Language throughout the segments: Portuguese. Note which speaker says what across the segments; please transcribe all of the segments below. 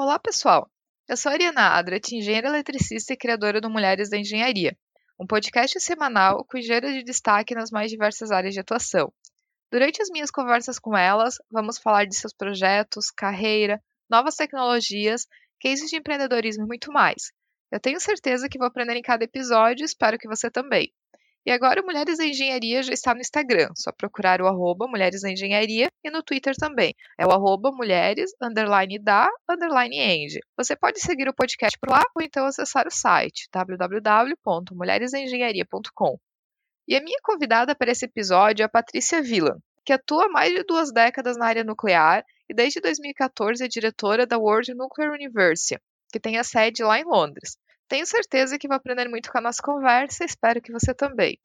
Speaker 1: Olá, pessoal! Eu sou a Ariana Adrat, engenheira eletricista e criadora do Mulheres da Engenharia, um podcast semanal com engenheiras de destaque nas mais diversas áreas de atuação. Durante as minhas conversas com elas, vamos falar de seus projetos, carreira, novas tecnologias, cases de empreendedorismo e muito mais. Eu tenho certeza que vou aprender em cada episódio e espero que você também. E agora o Mulheres da Engenharia já está no Instagram, só procurar o arroba Mulheres da Engenharia e no Twitter também. É o arroba mulheres, underline da, underline eng. Você pode seguir o podcast por lá ou então acessar o site www.mulheresengenharia.com. E a minha convidada para esse episódio é a Patrícia Villan, que atua há mais de duas décadas na área nuclear e desde 2014 é diretora da World Nuclear University, que tem a sede lá em Londres. Tenho certeza que vou aprender muito com a nossa conversa, espero que você também.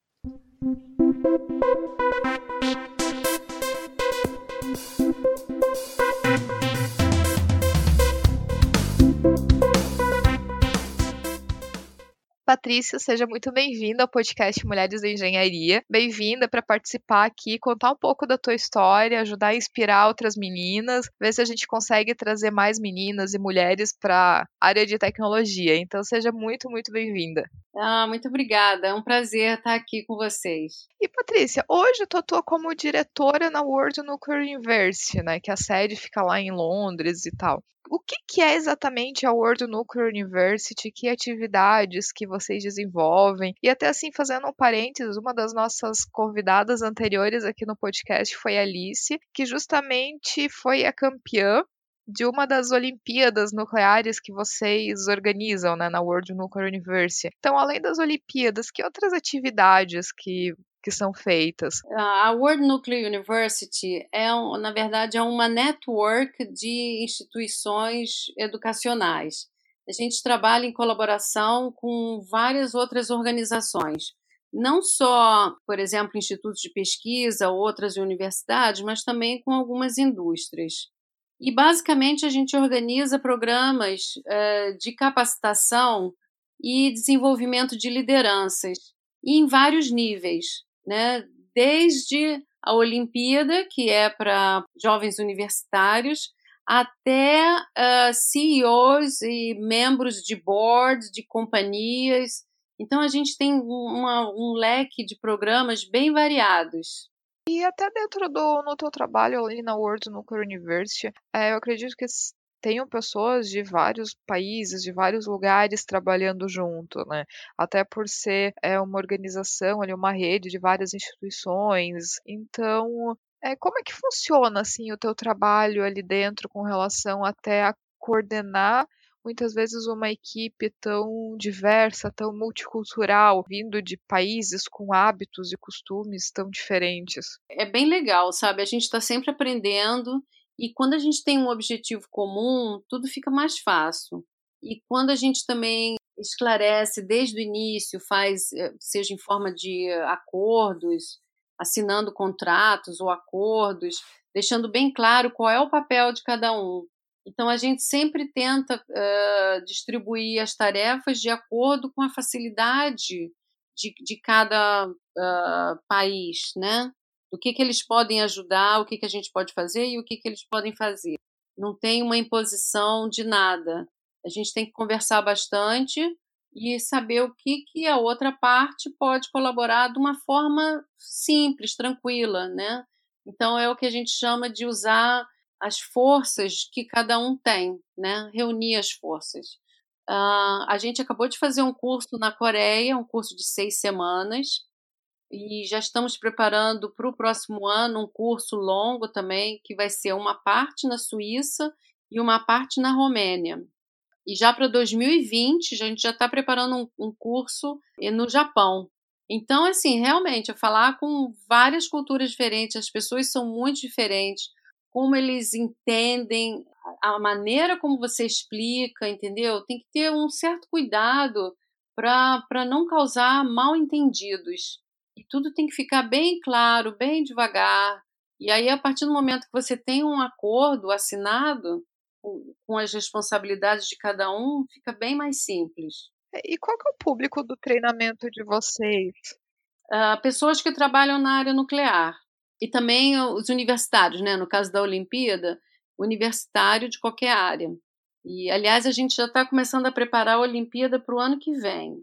Speaker 1: Patrícia, seja muito bem-vinda ao podcast Mulheres da Engenharia. Bem-vinda para participar aqui, contar um pouco da tua história, ajudar a inspirar outras meninas, ver se a gente consegue trazer mais meninas e mulheres para a área de tecnologia. Então, seja muito, muito bem-vinda.
Speaker 2: Ah, muito obrigada. É um prazer estar aqui com vocês.
Speaker 1: E Patrícia, hoje tu atua como diretora na World Nuclear University, né? Que a sede fica lá em Londres e tal o que, que, é exatamente a World Nuclear University, que atividades que vocês desenvolvem, e até assim, fazendo um parênteses, uma das nossas convidadas anteriores aqui no podcast foi a Alice, que justamente foi a campeã de uma das Olimpíadas Nucleares que vocês organizam né, na World Nuclear University. Então, além das Olimpíadas, que outras atividades que que são feitas?
Speaker 2: A World Nuclear University é, na verdade, é uma network de instituições educacionais. A gente trabalha em colaboração com várias outras organizações, não só, por exemplo, institutos de pesquisa, outras universidades, mas também com algumas indústrias. E basicamente a gente organiza programas uh, de capacitação e desenvolvimento de lideranças em vários níveis né? Desde a Olimpíada, que é para jovens universitários, até uh, ah, CEOs e membros de boards de companhias. Então a gente tem uma, um leque de programas bem variados.
Speaker 1: E até dentro do no teu trabalho ali na World Nuclear University, é, eu acredito que tenham pessoas de vários países, de vários lugares trabalhando junto, né? Até por ser é, uma organização, ali, uma rede de várias instituições. Então, é, como é que funciona assim o teu trabalho ali dentro com relação até a coordenar muitas vezes uma equipe tão diversa, tão multicultural, vindo de países com hábitos e costumes tão diferentes.
Speaker 2: É bem legal, sabe? A gente está sempre aprendendo e quando a gente tem um objetivo comum, tudo fica mais fácil. E quando a gente também esclarece desde o início, faz, eh, seja em forma de acordos, assinando contratos ou acordos, deixando bem claro qual é o papel de cada um. Então, a gente sempre tenta uh, distribuir as tarefas de acordo com a facilidade de, de cada uh, país, né? Do que, que eles podem ajudar, o que, que a gente pode fazer e o que, que eles podem fazer. Não tem uma imposição de nada. A gente tem que conversar bastante e saber o que, que a outra parte pode colaborar de uma forma simples, tranquila, né? Então é o que a gente chama de usar as forças que cada um tem, né? Reunir as forças. Uh, a gente acabou de fazer um curso na Coreia, um curso de seis semanas, e já estamos preparando para o próximo ano um curso longo também, que vai ser uma parte na Suíça e uma parte na Romênia. E já para 2020, a gente já está preparando um, um curso no Japão. Então, assim, realmente, é falar com várias culturas diferentes, as pessoas são muito diferentes, como eles entendem, a maneira como você explica, entendeu? Tem que ter um certo cuidado para não causar mal entendidos. E tudo tem que ficar bem claro, bem devagar. E aí, a partir do momento que você tem um acordo assinado com as responsabilidades de cada um, fica bem mais simples.
Speaker 1: E qual é o público do treinamento de vocês?
Speaker 2: Uh, pessoas que trabalham na área nuclear. E também os universitários, né? No caso da Olimpíada, universitário de qualquer área. E, aliás, a gente já está começando a preparar a Olimpíada para o ano que vem.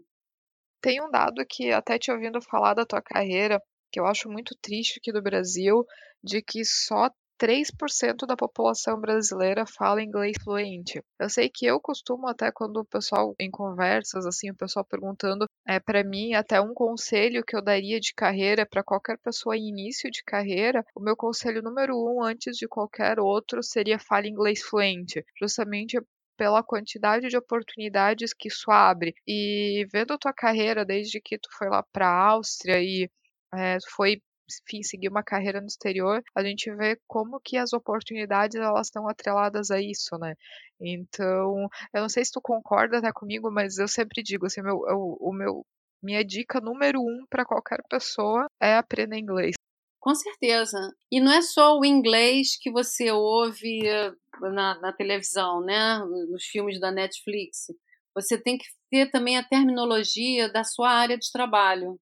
Speaker 1: Tem um dado que, até te ouvindo falar da tua carreira, que eu acho muito triste aqui do Brasil, de que só 3% da população brasileira fala inglês fluente. Eu sei que eu costumo até quando o pessoal em conversas assim, o pessoal perguntando, é para mim até um conselho que eu daria de carreira para qualquer pessoa em início de carreira, o meu conselho número um antes de qualquer outro seria fale inglês fluente, justamente pela quantidade de oportunidades que isso abre. E vendo a tua carreira desde que tu foi lá para a Áustria e é, foi enfim, seguir uma carreira no exterior, a gente vê como que as oportunidades elas estão atreladas a isso, né? Então, eu não sei se tu concorda até comigo, mas eu sempre digo assim, meu, eu, o meu minha dica número um para qualquer pessoa é aprender inglês.
Speaker 2: Com certeza. E não é só o inglês que você ouve eh, na, na televisão, né? Nos filmes da Netflix. Você tem que ter também a terminologia da sua área de trabalho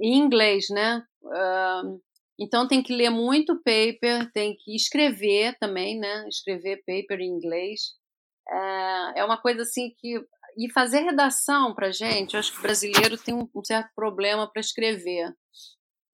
Speaker 2: em inglês, né? Uh, então tem que ler muito paper, tem que escrever também, né? Escrever paper em inglês. Uh, é uma coisa assim que. E fazer redação para gente, eu acho que o brasileiro tem um certo problema para escrever.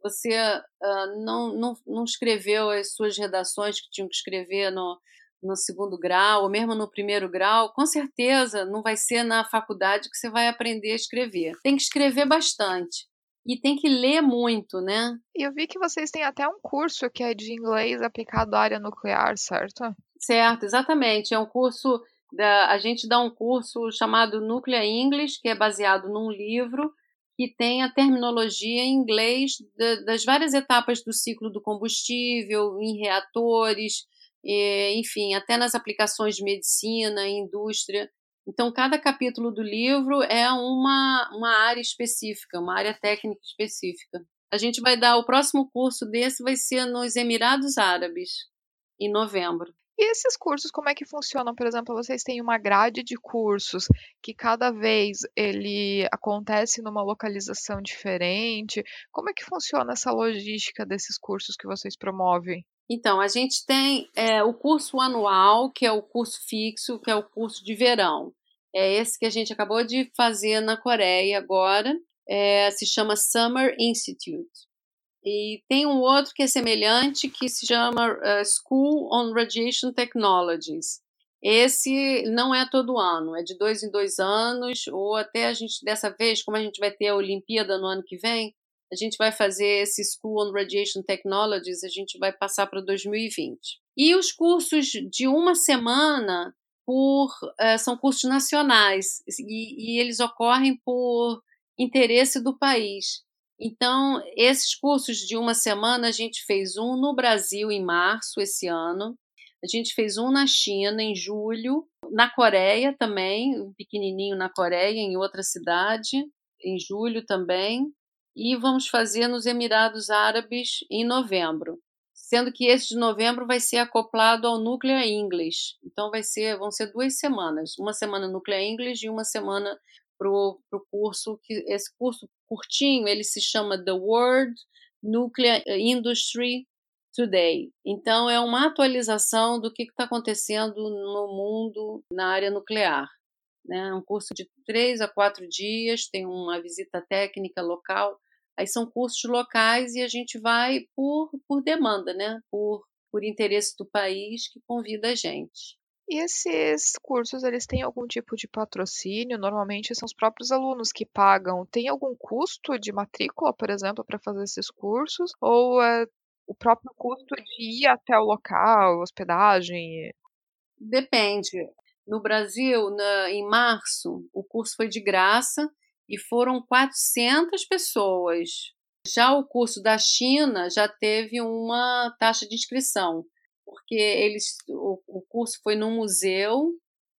Speaker 2: Você uh, não, não, não escreveu as suas redações que tinham que escrever no, no segundo grau, ou mesmo no primeiro grau, com certeza não vai ser na faculdade que você vai aprender a escrever. Tem que escrever bastante e tem que ler muito, né?
Speaker 1: E eu vi que vocês têm até um curso que é de inglês aplicado à área nuclear, certo?
Speaker 2: Certo, exatamente. É um curso da, a gente dá um curso chamado Nuclear English, que é baseado num livro que tem a terminologia em inglês das várias etapas do ciclo do combustível, em reatores, enfim, até nas aplicações de medicina, indústria. Então, cada capítulo do livro é uma, uma área específica, uma área técnica específica. A gente vai dar o próximo curso desse vai ser nos Emirados Árabes, em novembro.
Speaker 1: E esses cursos, como é que funcionam? Por exemplo, vocês têm uma grade de cursos que cada vez ele acontece numa localização diferente. Como é que funciona essa logística desses cursos que vocês promovem?
Speaker 2: Então, a gente tem é, o curso anual, que é o curso fixo, que é o curso de verão. É esse que a gente acabou de fazer na Coreia agora, é, se chama Summer Institute. E tem um outro que é semelhante, que se chama uh, School on Radiation Technologies. Esse não é todo ano, é de dois em dois anos, ou até a gente, dessa vez, como a gente vai ter a Olimpíada no ano que vem, a gente vai fazer esse School on Radiation Technologies, a gente vai passar para 2020. E os cursos de uma semana por, uh, são cursos nacionais e, e eles ocorrem por interesse do país. Então, esses cursos de uma semana, a gente fez um no Brasil em março esse ano, a gente fez um na China em julho, na Coreia também, um pequenininho na Coreia, em outra cidade, em julho também, e vamos fazer nos Emirados Árabes em novembro. Sendo que esse de novembro vai ser acoplado ao Nuclear English. Então vai ser, vão ser duas semanas, uma semana Nuclear English e uma semana para o curso que esse curso curtinho ele se chama The World Nuclear Industry Today. Então é uma atualização do que está acontecendo no mundo na área nuclear. Né? Um curso de três a quatro dias, tem uma visita técnica local Aí são cursos locais e a gente vai por, por demanda, né? Por, por interesse do país que convida a gente.
Speaker 1: E esses cursos, eles têm algum tipo de patrocínio? Normalmente são os próprios alunos que pagam. Tem algum custo de matrícula, por exemplo, para fazer esses cursos? Ou é o próprio custo de ir até o local, hospedagem?
Speaker 2: Depende. No Brasil, na, em março, o curso foi de graça e foram 400 pessoas. Já o curso da China já teve uma taxa de inscrição, porque eles o, o curso foi no museu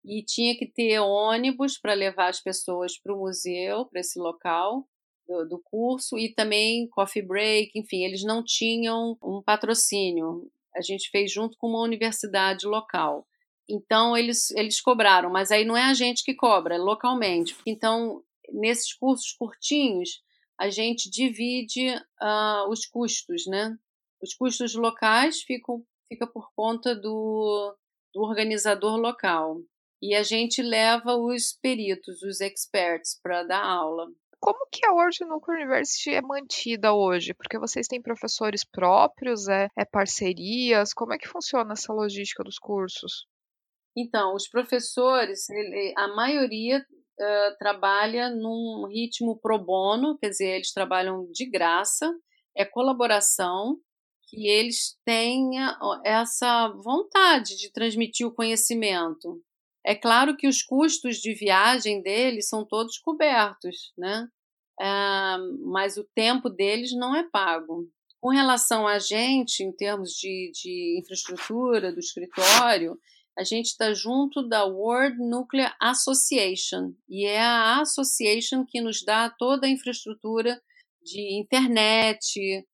Speaker 2: e tinha que ter ônibus para levar as pessoas para o museu, para esse local do, do curso, e também coffee break, enfim, eles não tinham um patrocínio. A gente fez junto com uma universidade local. Então eles, eles cobraram, mas aí não é a gente que cobra, é localmente. Então nesses cursos curtinhos, a gente divide uh, os custos, né? Os custos locais ficam fica por conta do, do organizador local. e a gente leva os peritos, os experts, para dar aula.
Speaker 1: Como que a World Nuclear University é mantida hoje? Porque vocês têm professores próprios, é, é parcerias? Como é que funciona essa logística dos cursos?
Speaker 2: Então, os professores, ele, a maioria uh, trabalha num ritmo pro bono, quer dizer, eles trabalham de graça, é colaboração, que eles tenham essa vontade de transmitir o conhecimento. É claro que os custos de viagem deles são todos cobertos, né? Uh, mas o tempo deles não é pago. Com relação a gente, em termos de, de infraestrutura do escritório, a gente está junto da World Nuclear Association, e é a association que nos dá toda a infraestrutura de internet,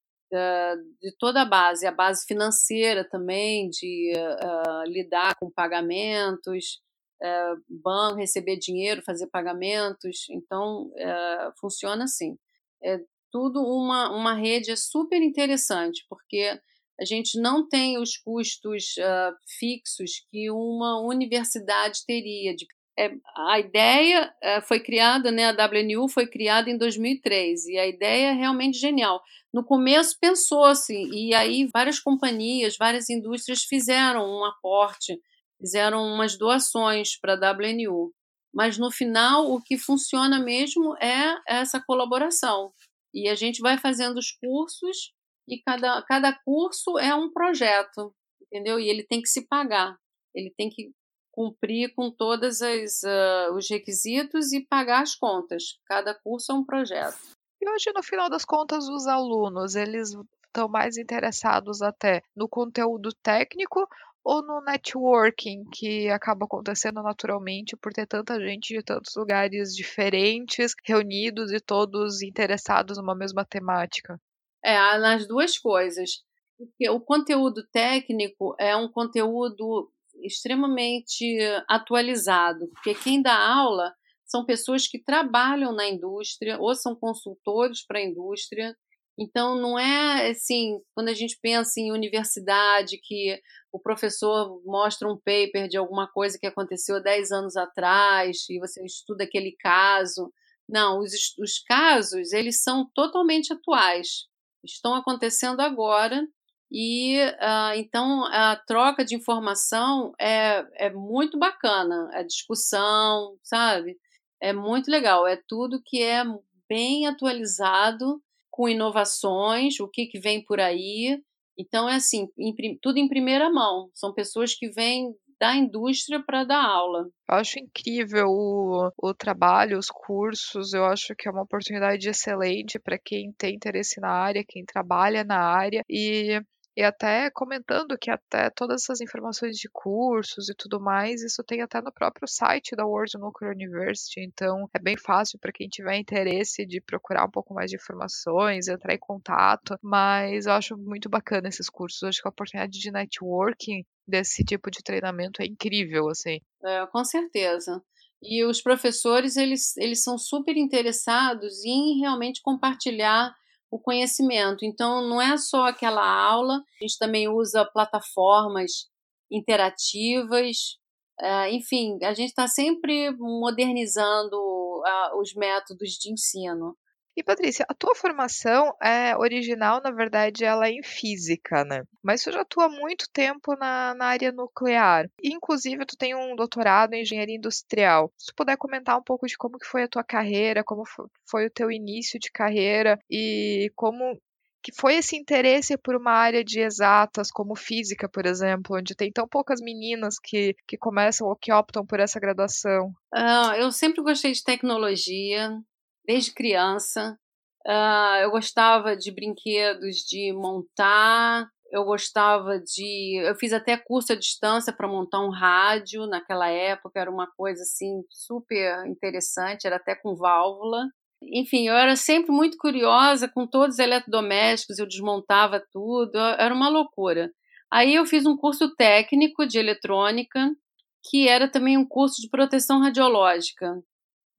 Speaker 2: de toda a base, a base financeira também, de uh, lidar com pagamentos, uh, banco, receber dinheiro, fazer pagamentos. Então, uh, funciona assim. É tudo uma, uma rede super interessante, porque a gente não tem os custos uh, fixos que uma universidade teria. De, é, a ideia uh, foi criada, né, a WNU foi criada em 2003 e a ideia é realmente genial. No começo pensou-se e aí várias companhias, várias indústrias fizeram um aporte fizeram umas doações para a WNU. Mas no final, o que funciona mesmo é essa colaboração. E a gente vai fazendo os cursos e cada, cada curso é um projeto, entendeu? E ele tem que se pagar. Ele tem que cumprir com todos uh, os requisitos e pagar as contas. Cada curso é um projeto.
Speaker 1: E hoje, no final das contas, os alunos, eles estão mais interessados até no conteúdo técnico ou no networking que acaba acontecendo naturalmente por ter tanta gente de tantos lugares diferentes reunidos e todos interessados numa mesma temática?
Speaker 2: É, nas duas coisas. Porque o conteúdo técnico é um conteúdo extremamente atualizado, porque quem dá aula são pessoas que trabalham na indústria ou são consultores para a indústria então, não é assim, quando a gente pensa em universidade, que o professor mostra um paper de alguma coisa que aconteceu há 10 anos atrás e você estuda aquele caso. Não, os, os casos, eles são totalmente atuais, estão acontecendo agora e uh, então a troca de informação é, é muito bacana, a discussão, sabe? É muito legal, é tudo que é bem atualizado com inovações, o que, que vem por aí. Então, é assim, em, tudo em primeira mão. São pessoas que vêm da indústria para dar aula.
Speaker 1: Eu acho incrível o, o trabalho, os cursos. Eu acho que é uma oportunidade excelente para quem tem interesse na área, quem trabalha na área. E e até comentando que até todas essas informações de cursos e tudo mais, isso tem até no próprio site da World Nuclear University, então é bem fácil para quem tiver interesse de procurar um pouco mais de informações, entrar em contato, mas eu acho muito bacana esses cursos, acho que a oportunidade de networking desse tipo de treinamento é incrível, assim.
Speaker 2: É, com certeza. E os professores, eles, eles são super interessados em realmente compartilhar o conhecimento. Então, não é só aquela aula, a gente também usa plataformas interativas, uh, enfim, a gente está sempre modernizando uh, os métodos de ensino.
Speaker 1: E Patrícia, a tua formação é original, na verdade, ela é em física, né? Mas tu já atua há muito tempo na, na área nuclear. Inclusive, tu tem um doutorado em engenharia industrial. Se tu puder comentar um pouco de como que foi a tua carreira, como foi o teu início de carreira e como que foi esse interesse por uma área de exatas, como física, por exemplo, onde tem tão poucas meninas que, que começam ou que optam por essa graduação?
Speaker 2: Uh, eu sempre gostei de tecnologia, desde criança. Uh, eu gostava de brinquedos de montar, eu gostava de. Eu fiz até curso à distância para montar um rádio naquela época, era uma coisa assim super interessante, era até com válvula. Enfim, eu era sempre muito curiosa com todos os eletrodomésticos, eu desmontava tudo, era uma loucura. Aí eu fiz um curso técnico de eletrônica, que era também um curso de proteção radiológica.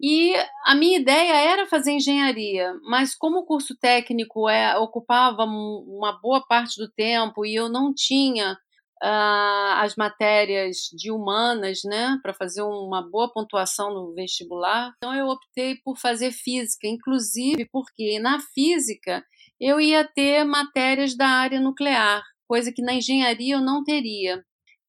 Speaker 2: E a minha ideia era fazer engenharia, mas como o curso técnico é, ocupava uma boa parte do tempo e eu não tinha uh, as matérias de humanas, né, para fazer uma boa pontuação no vestibular. Então eu optei por fazer física, inclusive porque na física eu ia ter matérias da área nuclear, coisa que na engenharia eu não teria.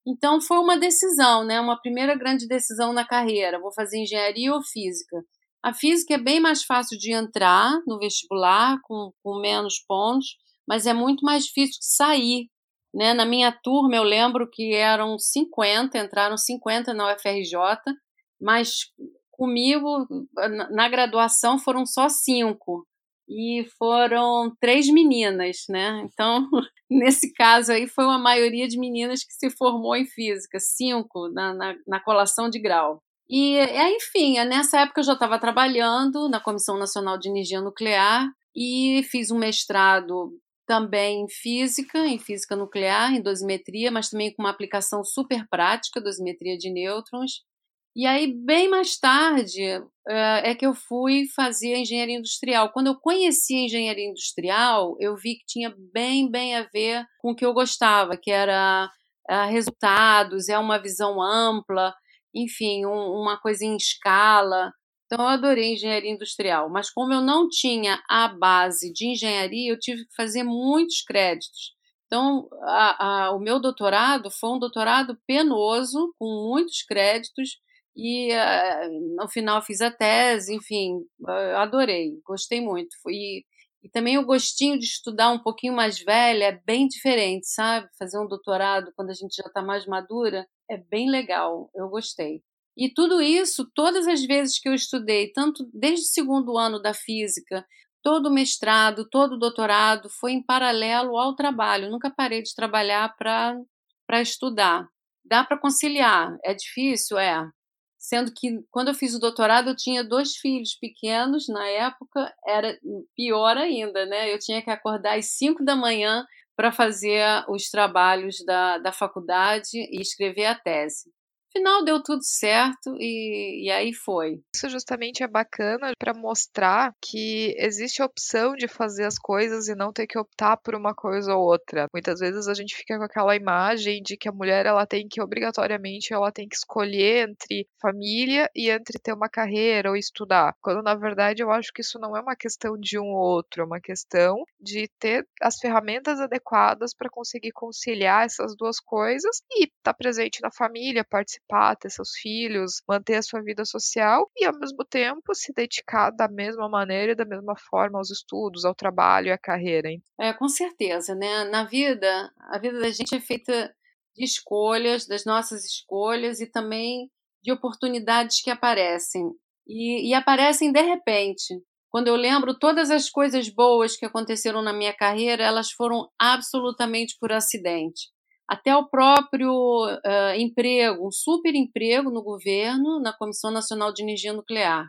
Speaker 2: Então foi uma decisão, né, uma primeira grande decisão na carreira, vou fazer engenharia ou física. A física é bem mais fácil de entrar no vestibular, com, com menos pontos, mas é muito mais difícil de sair né? Na minha turma, eu lembro que eram 50, entraram 50 na UFRJ, mas comigo, na graduação, foram só cinco. E foram três meninas, né? Então, nesse caso aí, foi uma maioria de meninas que se formou em física, cinco na, na, na colação de grau. E, enfim, nessa época eu já estava trabalhando na Comissão Nacional de Energia Nuclear e fiz um mestrado também em física, em física nuclear, em dosimetria, mas também com uma aplicação super prática, dosimetria de nêutrons. E aí, bem mais tarde, é que eu fui fazer engenharia industrial. Quando eu conheci a engenharia industrial, eu vi que tinha bem, bem a ver com o que eu gostava, que era resultados, é uma visão ampla, enfim, uma coisa em escala. Então, eu adorei engenharia industrial, mas como eu não tinha a base de engenharia, eu tive que fazer muitos créditos. Então, a, a, o meu doutorado foi um doutorado penoso, com muitos créditos, e uh, no final fiz a tese, enfim, adorei, gostei muito. E, e também o gostinho de estudar um pouquinho mais velha é bem diferente, sabe? Fazer um doutorado quando a gente já está mais madura é bem legal, eu gostei. E tudo isso, todas as vezes que eu estudei, tanto desde o segundo ano da física, todo o mestrado, todo o doutorado, foi em paralelo ao trabalho. Nunca parei de trabalhar para estudar. Dá para conciliar. É difícil? É. Sendo que quando eu fiz o doutorado eu tinha dois filhos pequenos, na época era pior ainda, né? Eu tinha que acordar às cinco da manhã para fazer os trabalhos da, da faculdade e escrever a tese final deu tudo certo e, e aí foi.
Speaker 1: Isso justamente é bacana para mostrar que existe a opção de fazer as coisas e não ter que optar por uma coisa ou outra. Muitas vezes a gente fica com aquela imagem de que a mulher ela tem que obrigatoriamente ela tem que escolher entre família e entre ter uma carreira ou estudar. Quando na verdade eu acho que isso não é uma questão de um ou outro, é uma questão de ter as ferramentas adequadas para conseguir conciliar essas duas coisas e estar tá presente na família, participar participar, ter seus filhos, manter a sua vida social e, ao mesmo tempo, se dedicar da mesma maneira e da mesma forma aos estudos, ao trabalho e à carreira.
Speaker 2: É, com certeza, né? Na vida, a vida da gente é feita de escolhas, das nossas escolhas e também de oportunidades que aparecem. E, e aparecem de repente. Quando eu lembro todas as coisas boas que aconteceram na minha carreira, elas foram absolutamente por acidente até o próprio uh, emprego, um super emprego no governo, na Comissão Nacional de Energia Nuclear.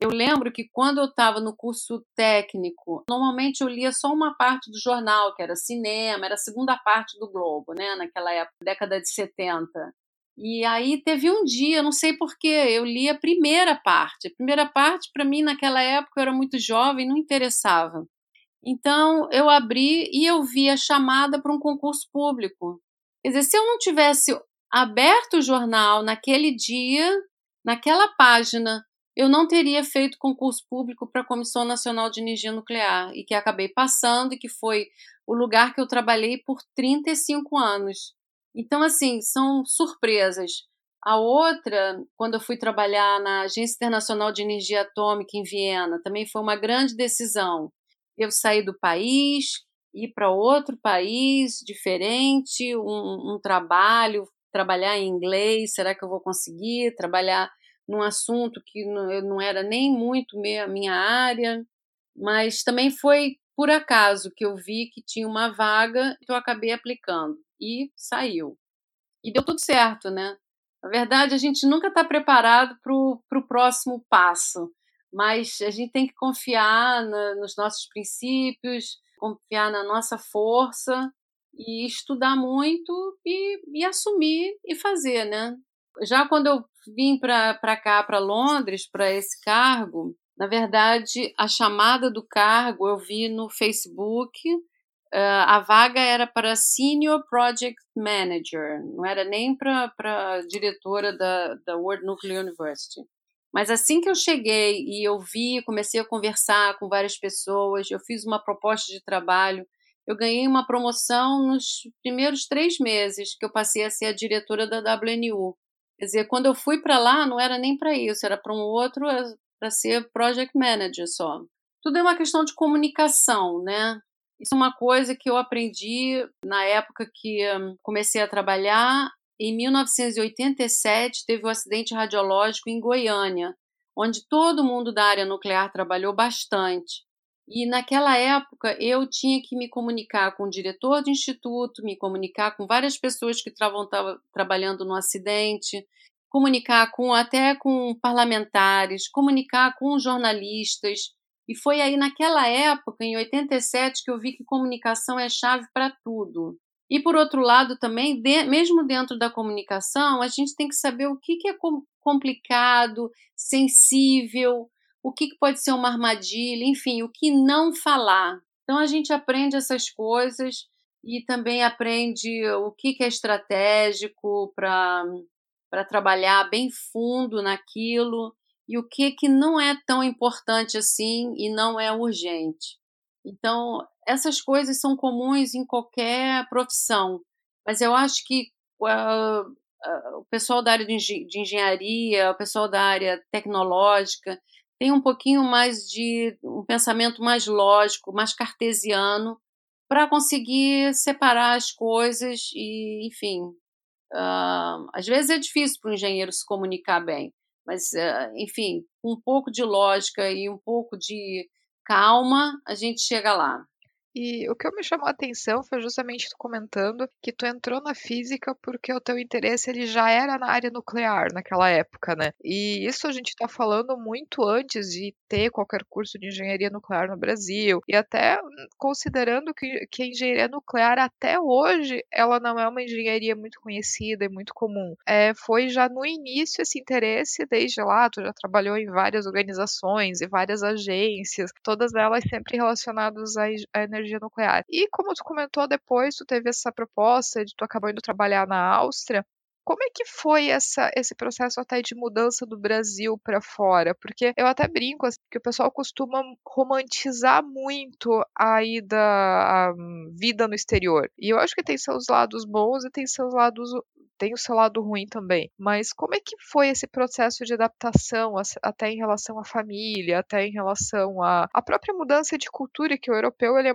Speaker 2: Eu lembro que quando eu estava no curso técnico, normalmente eu lia só uma parte do jornal, que era cinema, era a segunda parte do Globo, né, naquela época, década de 70. E aí teve um dia, não sei porquê, eu li a primeira parte. A primeira parte, para mim, naquela época, eu era muito jovem, não interessava. Então, eu abri e eu vi a chamada para um concurso público. Quer dizer, se eu não tivesse aberto o jornal naquele dia, naquela página, eu não teria feito concurso público para a Comissão Nacional de Energia Nuclear e que acabei passando e que foi o lugar que eu trabalhei por 35 anos. Então, assim, são surpresas. A outra, quando eu fui trabalhar na Agência Internacional de Energia Atômica em Viena, também foi uma grande decisão. Eu saí do país, ir para outro país diferente, um, um trabalho, trabalhar em inglês, será que eu vou conseguir trabalhar num assunto que não, era nem muito a minha área, mas também foi por acaso que eu vi que tinha uma vaga, que eu acabei aplicando e saiu. E deu tudo certo, né? Na verdade, a gente nunca está preparado para o próximo passo, mas a gente tem que confiar na, nos nossos princípios, confiar na nossa força e estudar muito e, e assumir e fazer, né? Já quando eu vim para cá, para Londres, para esse cargo, na verdade, a chamada do cargo eu vi no Facebook, Uh, a vaga era para Senior Project Manager, não era nem para diretora da, da World Nuclear University. Mas assim que eu cheguei e eu vi, comecei a conversar com várias pessoas, eu fiz uma proposta de trabalho, eu ganhei uma promoção nos primeiros três meses que eu passei a ser a diretora da WNU. Quer dizer, quando eu fui para lá, não era nem para isso, era para um outro, para ser project manager só. Tudo é uma questão de comunicação, né? Isso é uma coisa que eu aprendi na época que hum, comecei a trabalhar. Em 1987, teve o um acidente radiológico em Goiânia, onde todo mundo da área nuclear trabalhou bastante. E naquela época eu tinha que me comunicar com o diretor do instituto, me comunicar com várias pessoas que estavam trabalhando no acidente, comunicar com até com parlamentares, comunicar com jornalistas. E foi aí naquela época, em 87, que eu vi que comunicação é chave para tudo. E por outro lado também, de, mesmo dentro da comunicação, a gente tem que saber o que, que é complicado, sensível, o que, que pode ser uma armadilha, enfim, o que não falar. Então a gente aprende essas coisas e também aprende o que, que é estratégico para trabalhar bem fundo naquilo e o que, que não é tão importante assim e não é urgente. Então, essas coisas são comuns em qualquer profissão, mas eu acho que uh, uh, o pessoal da área de, de engenharia, o pessoal da área tecnológica, tem um pouquinho mais de um pensamento mais lógico, mais cartesiano, para conseguir separar as coisas e, enfim, uh, às vezes é difícil para o engenheiro se comunicar bem, mas, enfim, com um pouco de lógica e um pouco de calma, a gente chega lá.
Speaker 1: E o que me chamou a atenção foi justamente tu comentando que tu entrou na física porque o teu interesse ele já era na área nuclear naquela época, né? E isso a gente está falando muito antes de ter qualquer curso de engenharia nuclear no Brasil. E até considerando que, que a engenharia nuclear até hoje ela não é uma engenharia muito conhecida e muito comum. É, foi já no início esse interesse, desde lá, tu já trabalhou em várias organizações e várias agências, todas elas sempre relacionadas à energia energia nuclear. E como tu comentou depois, tu teve essa proposta de tu acabar indo trabalhar na Áustria. Como é que foi essa, esse processo até de mudança do Brasil para fora? Porque eu até brinco assim, que o pessoal costuma romantizar muito a ida, a vida no exterior. E eu acho que tem seus lados bons e tem seus lados tem o seu lado ruim também. Mas como é que foi esse processo de adaptação, até em relação à família, até em relação à, à própria mudança de cultura, que o europeu ele é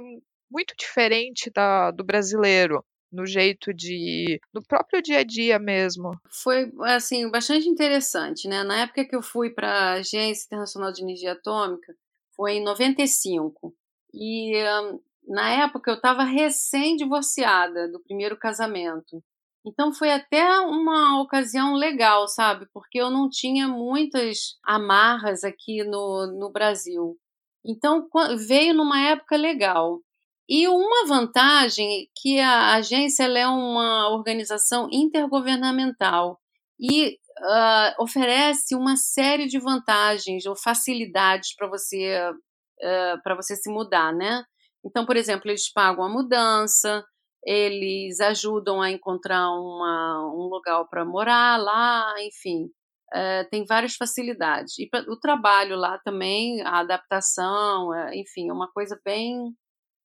Speaker 1: muito diferente da, do brasileiro no jeito de no próprio dia a dia mesmo.
Speaker 2: Foi assim bastante interessante, né? Na época que eu fui para a Agência Internacional de Energia Atômica, foi em 95. E um, na época eu estava recém divorciada do primeiro casamento. Então foi até uma ocasião legal, sabe? Porque eu não tinha muitas amarras aqui no, no Brasil. Então veio numa época legal. E uma vantagem é que a agência é uma organização intergovernamental e uh, oferece uma série de vantagens ou facilidades para você uh, para você se mudar, né? Então, por exemplo, eles pagam a mudança, eles ajudam a encontrar uma, um lugar para morar lá, enfim, é, tem várias facilidades. E pra, o trabalho lá também, a adaptação, é, enfim, é uma coisa bem,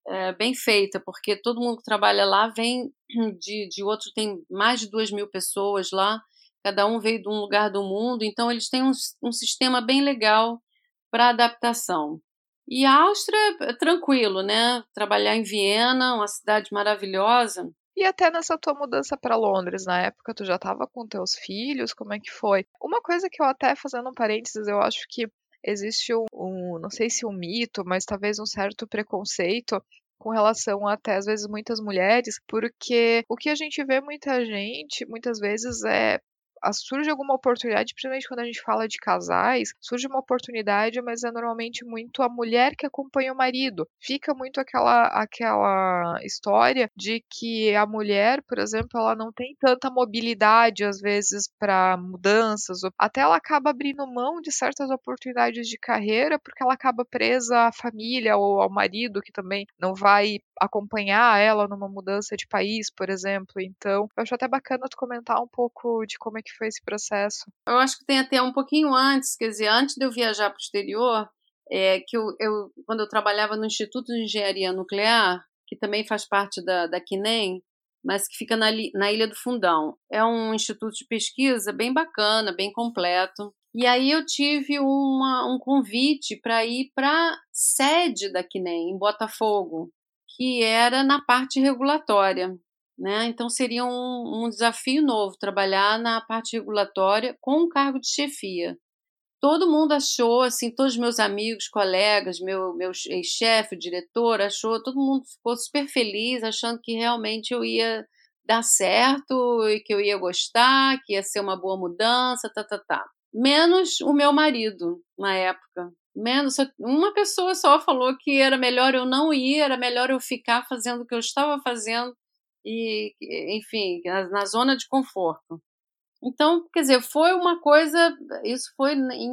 Speaker 2: é, bem feita, porque todo mundo que trabalha lá vem de, de outro, tem mais de duas mil pessoas lá, cada um veio de um lugar do mundo, então eles têm um, um sistema bem legal para adaptação. E a Áustria é tranquilo, né? Trabalhar em Viena, uma cidade maravilhosa.
Speaker 1: E até nessa tua mudança para Londres, na época tu já estava com teus filhos, como é que foi? Uma coisa que eu até fazendo um parênteses, eu acho que existe um, um não sei se um mito, mas talvez um certo preconceito com relação a até às vezes muitas mulheres, porque o que a gente vê muita gente, muitas vezes é surge alguma oportunidade, principalmente quando a gente fala de casais, surge uma oportunidade, mas é normalmente muito a mulher que acompanha o marido. Fica muito aquela, aquela história de que a mulher, por exemplo, ela não tem tanta mobilidade às vezes para mudanças, até ela acaba abrindo mão de certas oportunidades de carreira porque ela acaba presa à família ou ao marido que também não vai acompanhar ela numa mudança de país, por exemplo. Então, eu acho até bacana tu comentar um pouco de como é que foi esse processo.
Speaker 2: Eu acho que tem até um pouquinho antes, quer dizer, antes de eu viajar para o exterior, é, que eu, eu, quando eu trabalhava no Instituto de Engenharia Nuclear, que também faz parte da, da CNEM, mas que fica na, na Ilha do Fundão. É um instituto de pesquisa bem bacana, bem completo. E aí eu tive uma, um convite para ir para sede da CNEM, em Botafogo, que era na parte regulatória. Né? Então seria um, um desafio novo trabalhar na parte regulatória com um cargo de chefia todo mundo achou, assim, todos os meus amigos, colegas, meu, meu ex-chefe, diretor, achou, todo mundo ficou super feliz, achando que realmente eu ia dar certo e que eu ia gostar, que ia ser uma boa mudança, tá, tá, tá. Menos o meu marido, na época. Menos uma pessoa só falou que era melhor eu não ir, era melhor eu ficar fazendo o que eu estava fazendo e, enfim, na, na zona de conforto. Então, quer dizer, foi uma coisa. Isso foi em,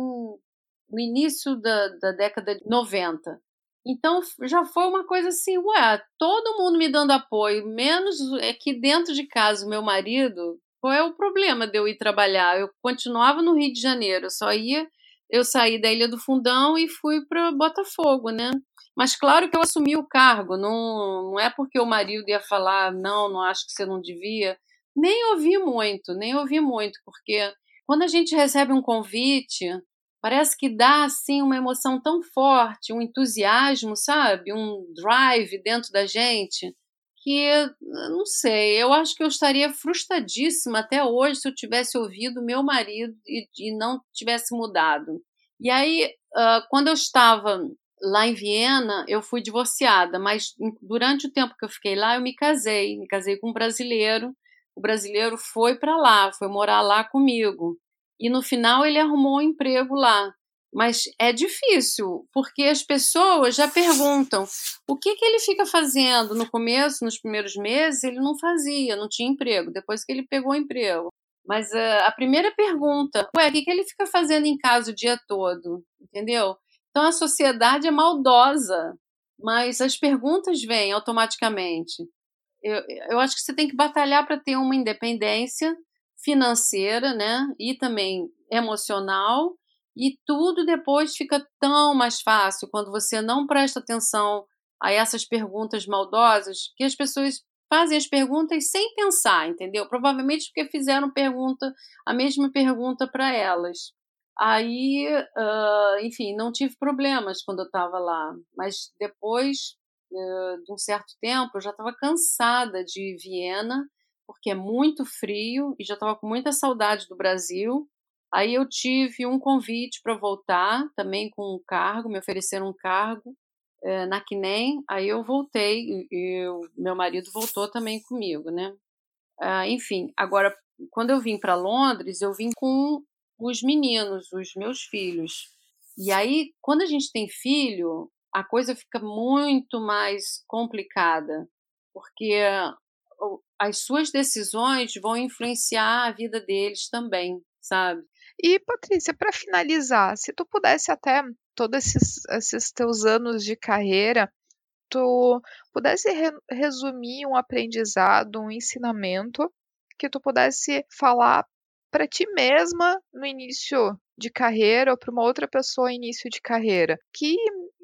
Speaker 2: no início da, da década de 90. Então já foi uma coisa assim, ué, todo mundo me dando apoio, menos é dentro de casa, meu marido. Qual é o problema de eu ir trabalhar? Eu continuava no Rio de Janeiro, eu só ia, eu saí da Ilha do Fundão e fui para Botafogo, né? Mas claro que eu assumi o cargo, não, não é porque o marido ia falar, não, não acho que você não devia nem ouvi muito, nem ouvi muito, porque quando a gente recebe um convite, parece que dá assim uma emoção tão forte, um entusiasmo, sabe? Um drive dentro da gente que não sei, eu acho que eu estaria frustradíssima até hoje se eu tivesse ouvido meu marido e, e não tivesse mudado. E aí, uh, quando eu estava lá em Viena, eu fui divorciada, mas durante o tempo que eu fiquei lá, eu me casei, me casei com um brasileiro o brasileiro foi para lá, foi morar lá comigo. E no final ele arrumou um emprego lá. Mas é difícil, porque as pessoas já perguntam o que, que ele fica fazendo. No começo, nos primeiros meses, ele não fazia, não tinha emprego, depois que ele pegou emprego. Mas uh, a primeira pergunta, ué, o que, que ele fica fazendo em casa o dia todo? Entendeu? Então a sociedade é maldosa, mas as perguntas vêm automaticamente eu, eu acho que você tem que batalhar para ter uma independência financeira, né? E também emocional. E tudo depois fica tão mais fácil quando você não presta atenção a essas perguntas maldosas, que as pessoas fazem as perguntas sem pensar, entendeu? Provavelmente porque fizeram pergunta, a mesma pergunta para elas. Aí, uh, enfim, não tive problemas quando eu estava lá, mas depois de um certo tempo, eu já estava cansada de Viena, porque é muito frio e já estava com muita saudade do Brasil. Aí eu tive um convite para voltar, também com um cargo, me ofereceram um cargo é, na CNEM. Aí eu voltei e, e meu marido voltou também comigo, né? Ah, enfim, agora, quando eu vim para Londres, eu vim com os meninos, os meus filhos. E aí, quando a gente tem filho, a coisa fica muito mais complicada, porque as suas decisões vão influenciar a vida deles também, sabe?
Speaker 1: E Patrícia, para finalizar, se tu pudesse até todos esses, esses teus anos de carreira, tu pudesse re resumir um aprendizado, um ensinamento que tu pudesse falar para ti mesma no início de carreira ou para uma outra pessoa início de carreira. Que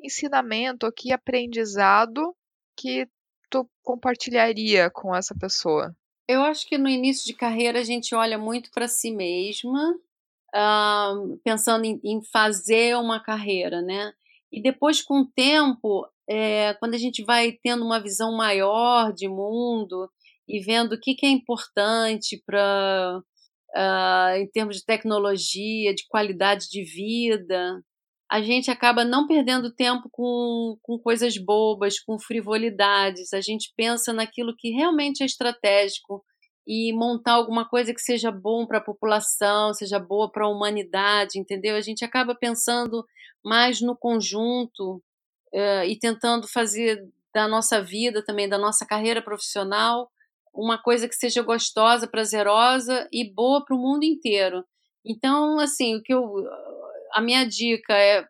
Speaker 1: ensinamento, que aprendizado que tu compartilharia com essa pessoa?
Speaker 2: Eu acho que no início de carreira a gente olha muito para si mesma, uh, pensando em, em, fazer uma carreira, né? E depois, com o tempo, é, quando a gente vai tendo uma visão maior de mundo e vendo o que, que é importante para uh, em termos de tecnologia, de qualidade de vida, a gente acaba não perdendo tempo com, com coisas bobas, com frivolidades. A gente pensa naquilo que realmente é estratégico e montar alguma coisa que seja bom para a população, seja boa para a humanidade, entendeu? A gente acaba pensando mais no conjunto uh, e tentando fazer da nossa vida também, da nossa carreira profissional, uma coisa que seja gostosa, prazerosa e boa para o mundo inteiro. Então, assim, o que eu a minha dica é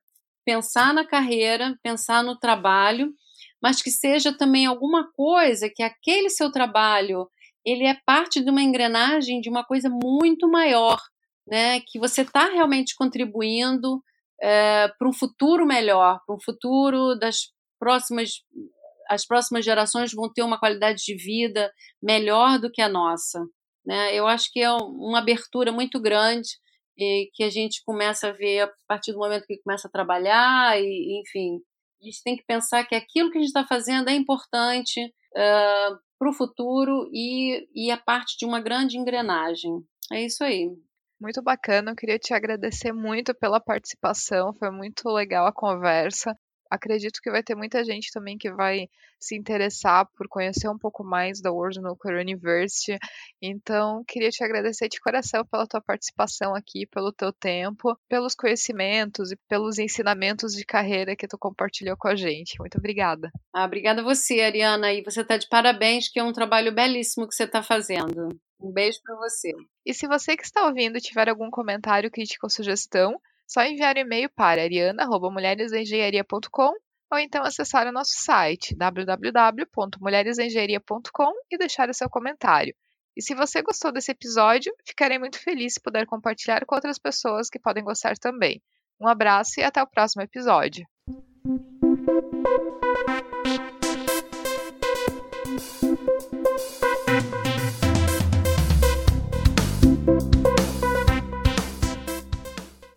Speaker 2: pensar na carreira, pensar no trabalho, mas que seja também alguma coisa que aquele seu trabalho ele é parte de uma engrenagem de uma coisa muito maior, né? Que você está realmente contribuindo é, para um futuro melhor, para um futuro das próximas as próximas gerações vão ter uma qualidade de vida melhor do que a nossa. Né? Eu acho que é uma abertura muito grande e que a gente começa a ver a partir do momento que começa a trabalhar e, enfim, a gente tem que pensar que aquilo que a gente está fazendo é importante uh, para o futuro e, e é parte de uma grande engrenagem. É isso aí.
Speaker 1: Muito bacana, eu queria te agradecer muito pela participação, foi muito legal a conversa acredito que vai ter muita gente também que vai se interessar por conhecer um pouco mais da World Nuclear University. Então, queria te agradecer de coração pela tua participação aqui, pelo teu tempo, pelos conhecimentos e pelos ensinamentos de carreira que tu compartilhou com a gente. Muito obrigada.
Speaker 2: Ah, obrigada a você, Ariana. E você está de parabéns, que é um trabalho belíssimo que você está fazendo. Um beijo para você.
Speaker 1: E se você que está ouvindo tiver algum comentário, crítica ou sugestão, só enviar um e-mail para ariana.mulheresengenharia.com ou então acessar o nosso site www.mulheresengenharia.com e deixar o seu comentário. E se você gostou desse episódio, ficarei muito feliz se puder compartilhar com outras pessoas que podem gostar também. Um abraço e até o próximo episódio.